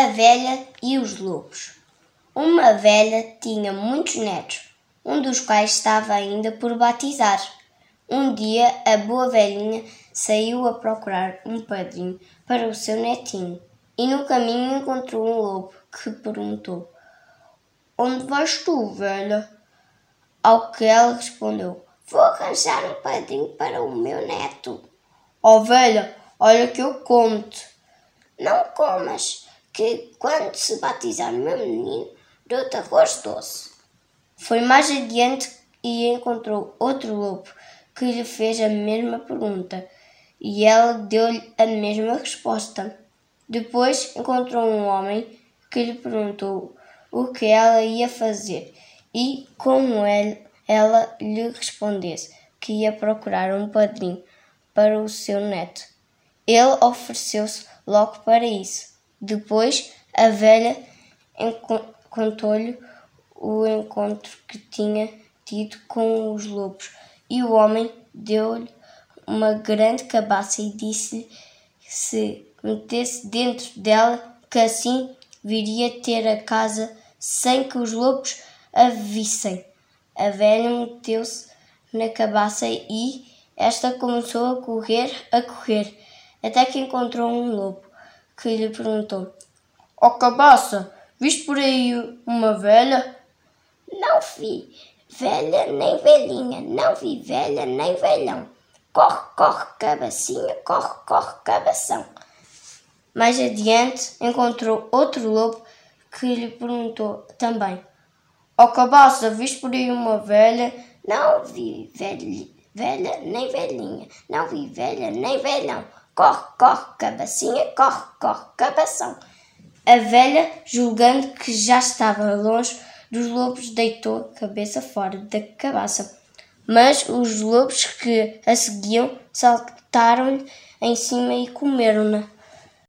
A velha e os lobos. Uma velha tinha muitos netos, um dos quais estava ainda por batizar. Um dia a boa velhinha saiu a procurar um padrinho para o seu netinho e no caminho encontrou um lobo que perguntou: Onde vais tu, velha? Ao que ela respondeu: Vou arranjar um padrinho para o meu neto. Oh, velha, olha que eu como-te. Não comas, que quando se batizar meu menino, dou-te arroz doce. Foi mais adiante e encontrou outro lobo que lhe fez a mesma pergunta e ela deu-lhe a mesma resposta. Depois encontrou um homem que lhe perguntou o que ela ia fazer e, como ele, ela lhe respondesse que ia procurar um padrinho para o seu neto. Ele ofereceu-se logo para isso. Depois a velha contou-lhe o encontro que tinha tido com os lobos e o homem deu-lhe uma grande cabaça e disse-lhe se metesse dentro dela que assim viria ter a casa sem que os lobos a vissem. A velha meteu-se na cabaça e esta começou a correr, a correr, até que encontrou um lobo que lhe perguntou: Ó oh, cabaça, viste por aí uma velha? Não vi velha nem velhinha, não vi velha nem velhão. Corre, corre, cabacinha, corre, corre, cabação. Mais adiante encontrou outro lobo que lhe perguntou também: Ó oh, cabaça, viste por aí uma velha? Não vi velha, velha nem velhinha, não vi velha nem velhão. Corre, corre, cabacinha, corre, corre, cabação. A velha, julgando que já estava longe dos lobos, deitou a cabeça fora da cabaça. Mas os lobos que a seguiam saltaram-lhe em cima e comeram-na.